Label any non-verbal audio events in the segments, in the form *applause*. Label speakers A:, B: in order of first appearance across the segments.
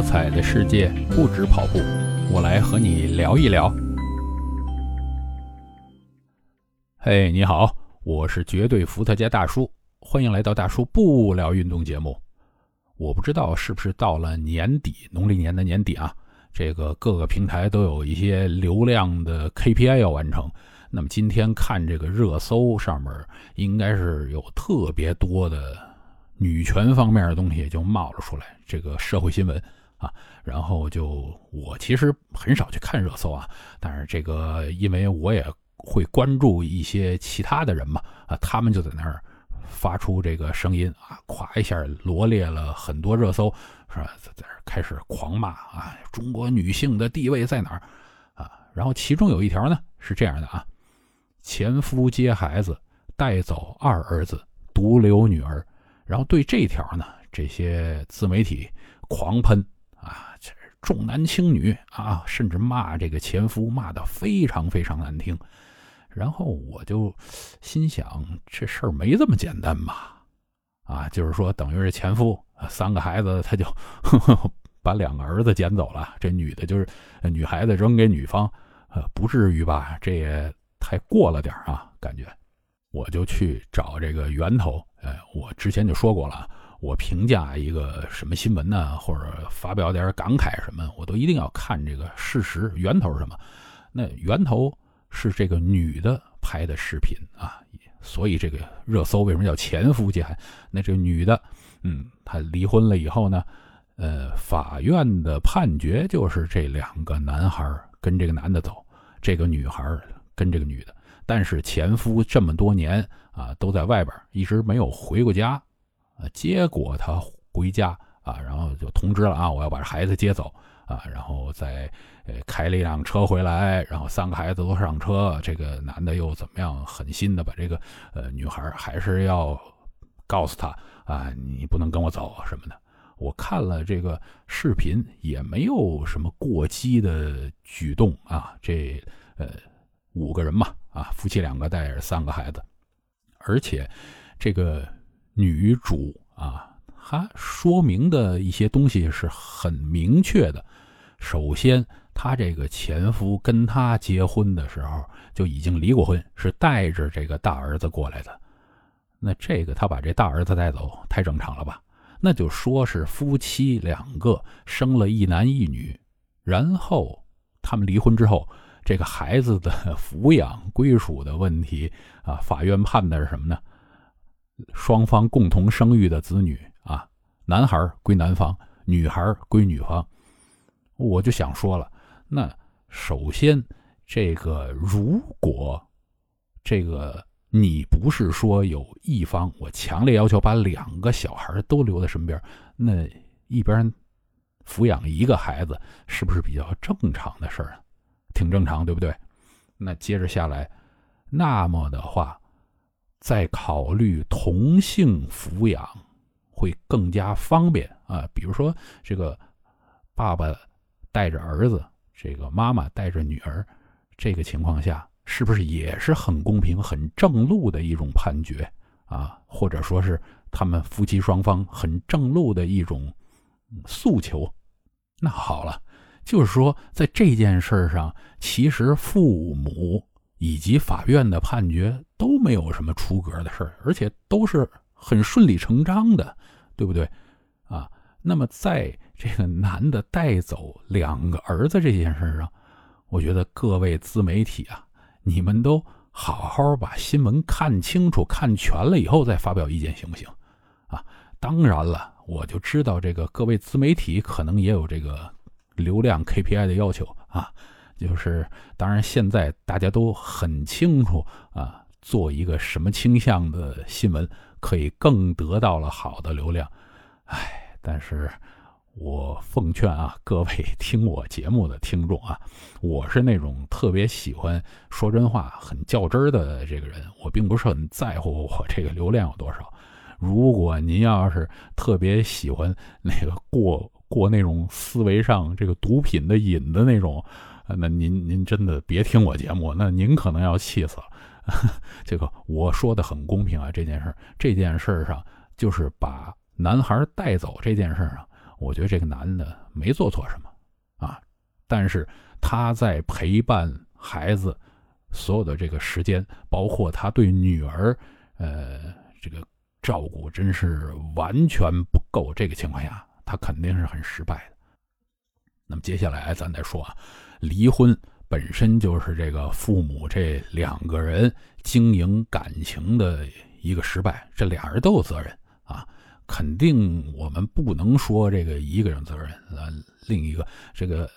A: 多彩的世界不止跑步，我来和你聊一聊。嘿，你好，我是绝对伏特加大叔，欢迎来到大叔不聊运动节目。我不知道是不是到了年底，农历年的年底啊，这个各个平台都有一些流量的 KPI 要完成。那么今天看这个热搜上面，应该是有特别多的。女权方面的东西就冒了出来，这个社会新闻啊，然后就我其实很少去看热搜啊，但是这个因为我也会关注一些其他的人嘛啊，他们就在那儿发出这个声音啊，咵一下罗列了很多热搜，是吧？在这开始狂骂啊，中国女性的地位在哪儿啊？然后其中有一条呢是这样的啊，前夫接孩子带走二儿子，独留女儿。然后对这条呢，这些自媒体狂喷啊，这重男轻女啊，甚至骂这个前夫，骂得非常非常难听。然后我就心想，这事儿没这么简单吧？啊，就是说，等于是前夫三个孩子，他就呵 *laughs* 呵把两个儿子捡走了，这女的就是女孩子扔给女方，呃，不至于吧？这也太过了点啊，感觉。我就去找这个源头，哎，我之前就说过了，我评价一个什么新闻呢，或者发表点感慨什么，我都一定要看这个事实源头是什么。那源头是这个女的拍的视频啊，所以这个热搜为什么叫前夫劫？那这个女的，嗯，她离婚了以后呢，呃，法院的判决就是这两个男孩跟这个男的走，这个女孩跟这个女的。但是前夫这么多年啊都在外边，一直没有回过家，啊，结果他回家啊，然后就通知了啊，我要把这孩子接走啊，然后再呃开了一辆车回来，然后三个孩子都上车，这个男的又怎么样狠心的把这个呃女孩还是要告诉他啊，你不能跟我走什么的。我看了这个视频，也没有什么过激的举动啊，这呃五个人嘛。啊，夫妻两个带着三个孩子，而且这个女主啊，她说明的一些东西是很明确的。首先，她这个前夫跟她结婚的时候就已经离过婚，是带着这个大儿子过来的。那这个他把这大儿子带走，太正常了吧？那就说是夫妻两个生了一男一女，然后他们离婚之后。这个孩子的抚养归属的问题啊，法院判的是什么呢？双方共同生育的子女啊，男孩归男方，女孩归女方。我就想说了，那首先，这个如果这个你不是说有一方，我强烈要求把两个小孩都留在身边，那一边抚养一个孩子，是不是比较正常的事儿啊？挺正常，对不对？那接着下来，那么的话，再考虑同性抚养会更加方便啊。比如说，这个爸爸带着儿子，这个妈妈带着女儿，这个情况下，是不是也是很公平、很正路的一种判决啊？或者说是他们夫妻双方很正路的一种诉求？那好了。就是说，在这件事上，其实父母以及法院的判决都没有什么出格的事儿，而且都是很顺理成章的，对不对？啊，那么在这个男的带走两个儿子这件事上，我觉得各位自媒体啊，你们都好好把新闻看清楚、看全了以后再发表意见，行不行？啊，当然了，我就知道这个各位自媒体可能也有这个。流量 KPI 的要求啊，就是当然现在大家都很清楚啊，做一个什么倾向的新闻可以更得到了好的流量，哎，但是我奉劝啊，各位听我节目的听众啊，我是那种特别喜欢说真话、很较真儿的这个人，我并不是很在乎我这个流量有多少。如果您要是特别喜欢那个过。过那种思维上这个毒品的瘾的那种，那您您真的别听我节目，那您可能要气死了。*laughs* 这个我说的很公平啊，这件事这件事上就是把男孩带走这件事上，我觉得这个男的没做错什么啊，但是他在陪伴孩子所有的这个时间，包括他对女儿呃这个照顾，真是完全不够。这个情况下，他肯定是很失败的。那么接下来咱再说啊，离婚本身就是这个父母这两个人经营感情的一个失败，这俩人都有责任啊。肯定我们不能说这个一个人责任，呃，另一个这个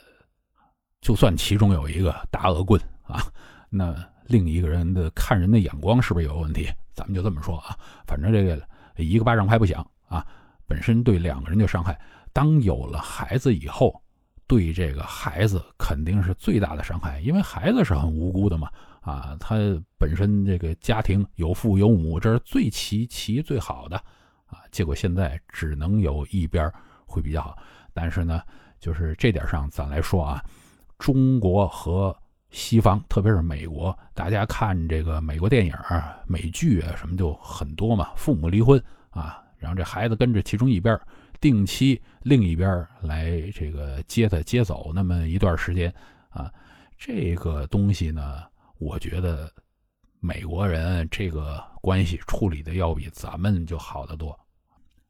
A: 就算其中有一个大恶棍啊，那另一个人的看人的眼光是不是有问题？咱们就这么说啊，反正这个一个巴掌拍不响啊，本身对两个人就伤害。当有了孩子以后。对这个孩子肯定是最大的伤害，因为孩子是很无辜的嘛，啊，他本身这个家庭有父有母，这是最齐齐最好的，啊，结果现在只能有一边会比较好。但是呢，就是这点上咱来说啊，中国和西方，特别是美国，大家看这个美国电影、美剧啊什么就很多嘛，父母离婚啊，然后这孩子跟着其中一边。定期另一边来这个接他接走那么一段时间啊，这个东西呢，我觉得美国人这个关系处理的要比咱们就好得多。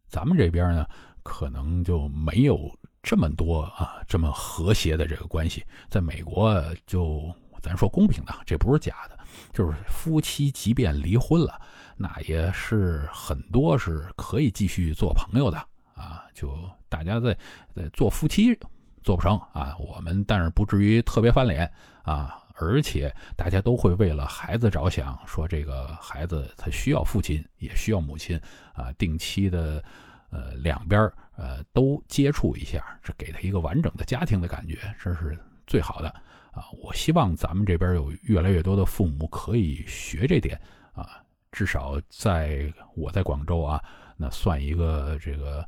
A: 咱们这边呢，可能就没有这么多啊这么和谐的这个关系。在美国，就咱说公平的，这不是假的，就是夫妻即便离婚了，那也是很多是可以继续做朋友的。啊，就大家在在做夫妻做不成啊，我们但是不至于特别翻脸啊，而且大家都会为了孩子着想，说这个孩子他需要父亲也需要母亲啊，定期的呃两边呃都接触一下，这给他一个完整的家庭的感觉，这是最好的啊。我希望咱们这边有越来越多的父母可以学这点啊，至少在我在广州啊。那算一个这个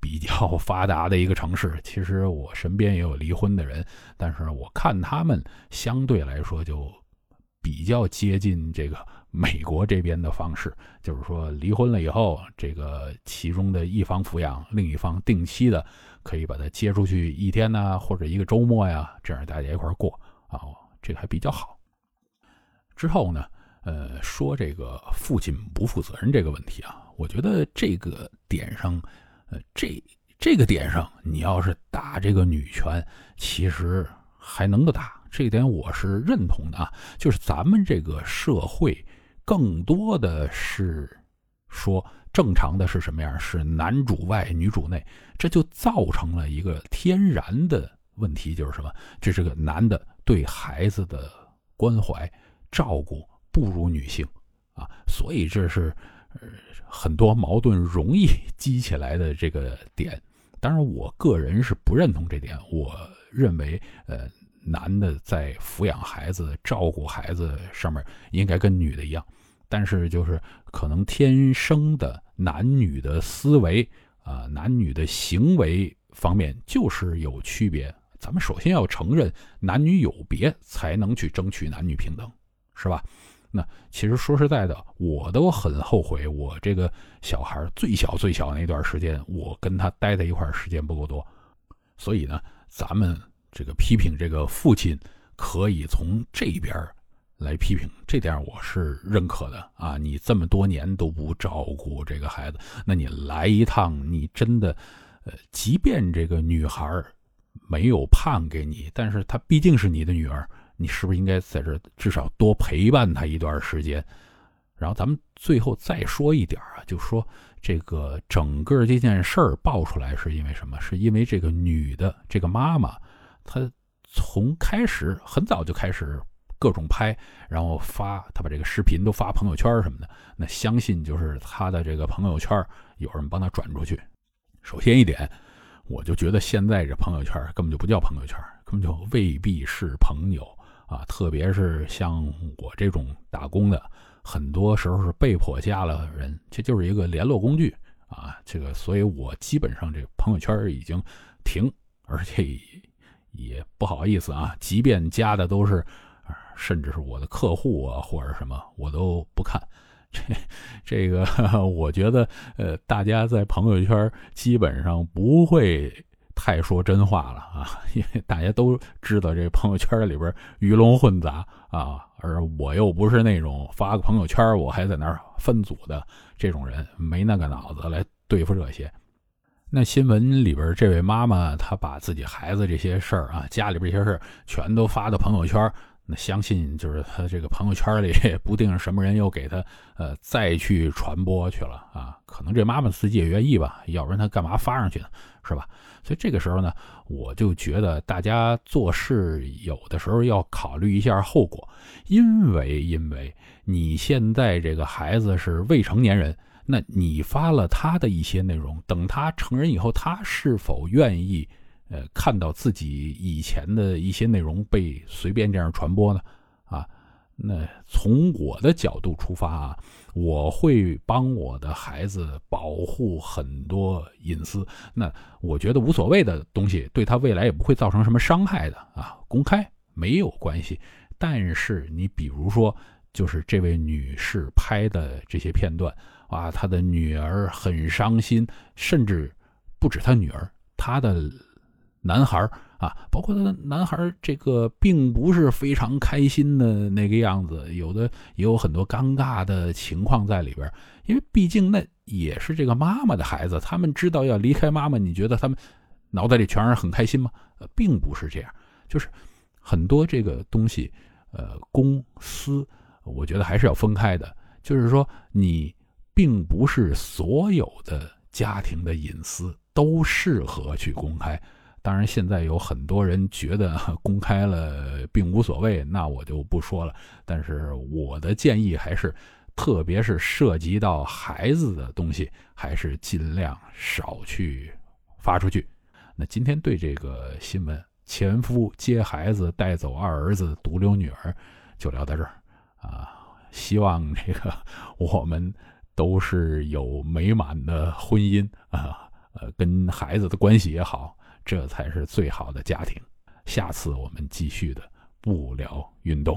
A: 比较 *laughs* 发达的一个城市。其实我身边也有离婚的人，但是我看他们相对来说就比较接近这个 *laughs* 美国这边的方式，就是说离婚了以后，这个其中的一方抚养，另一方定期的可以把他接出去一天呢，或者一个周末呀，这样大家一块过啊，这个还比较好。之后呢？呃，说这个父亲不负责任这个问题啊，我觉得这个点上，呃，这这个点上，你要是打这个女权，其实还能够打，这一点我是认同的啊。就是咱们这个社会，更多的是说正常的是什么样？是男主外女主内，这就造成了一个天然的问题，就是什么？这是个男的对孩子的关怀照顾。不如女性，啊，所以这是很多矛盾容易激起来的这个点。当然，我个人是不认同这点。我认为，呃，男的在抚养孩子、照顾孩子上面应该跟女的一样，但是就是可能天生的男女的思维啊，男女的行为方面就是有区别。咱们首先要承认男女有别，才能去争取男女平等，是吧？那其实说实在的，我都很后悔，我这个小孩最小最小那段时间，我跟他待在一块时间不够多。所以呢，咱们这个批评这个父亲，可以从这边来批评，这点我是认可的啊。你这么多年都不照顾这个孩子，那你来一趟，你真的，呃，即便这个女孩没有判给你，但是她毕竟是你的女儿。你是不是应该在这至少多陪伴他一段时间？然后咱们最后再说一点啊，就说这个整个这件事儿爆出来是因为什么？是因为这个女的这个妈妈，她从开始很早就开始各种拍，然后发，她把这个视频都发朋友圈什么的。那相信就是她的这个朋友圈有人帮她转出去。首先一点，我就觉得现在这朋友圈根本就不叫朋友圈，根本就未必是朋友。啊，特别是像我这种打工的，很多时候是被迫加了人，这就是一个联络工具啊。这个，所以我基本上这朋友圈已经停，而且也不好意思啊，即便加的都是，甚至是我的客户啊或者什么，我都不看。这这个，*laughs* 我觉得，呃，大家在朋友圈基本上不会太说真话了啊，因为大家都知道这朋友圈里边鱼龙混杂啊，而我又不是那种发个朋友圈我还在那儿分组的这种人，没那个脑子来对付这些。那新闻里边这位妈妈，她把自己孩子这些事儿啊，家里边这些事儿全都发到朋友圈。那相信就是他这个朋友圈里 *laughs* 不定什么人又给他呃再去传播去了啊，可能这妈妈自己也愿意吧，要不然他干嘛发上去呢，是吧？所以这个时候呢，我就觉得大家做事有的时候要考虑一下后果，因为因为你现在这个孩子是未成年人，那你发了他的一些内容，等他成人以后，他是否愿意？呃，看到自己以前的一些内容被随便这样传播呢，那从我的角度出发啊，我会帮我的孩子保护很多隐私。那我觉得无所谓的东西，对他未来也不会造成什么伤害的啊，公开没有关系。但是你比如说，就是这位女士拍的这些片段啊，她的女儿很伤心，甚至不止她女儿，她的。男孩啊，包括他男孩这个并不是非常开心的那个样子，有的也有很多尴尬的情况在里边。因为毕竟那也是这个妈妈的孩子，他们知道要离开妈妈，你觉得他们脑袋里全是很开心吗？呃，并不是这样，就是很多这个东西，呃，公私，我觉得还是要分开的。就是说，你并不是所有的家庭的隐私都适合去公开。当然，现在有很多人觉得 *laughs* 公开了并无所谓，那我就不说了。但是我的建议还是，特别是涉及到孩子的东西，还是尽量少去发出去。那今天对这个新闻，前夫接孩子带走二儿子独留女儿，就聊到这儿啊。希望这个 *laughs* 我们都是有美满的婚姻啊，呃，跟孩子的关系也好。这才是最好的家庭。下次我们继续的不聊运动。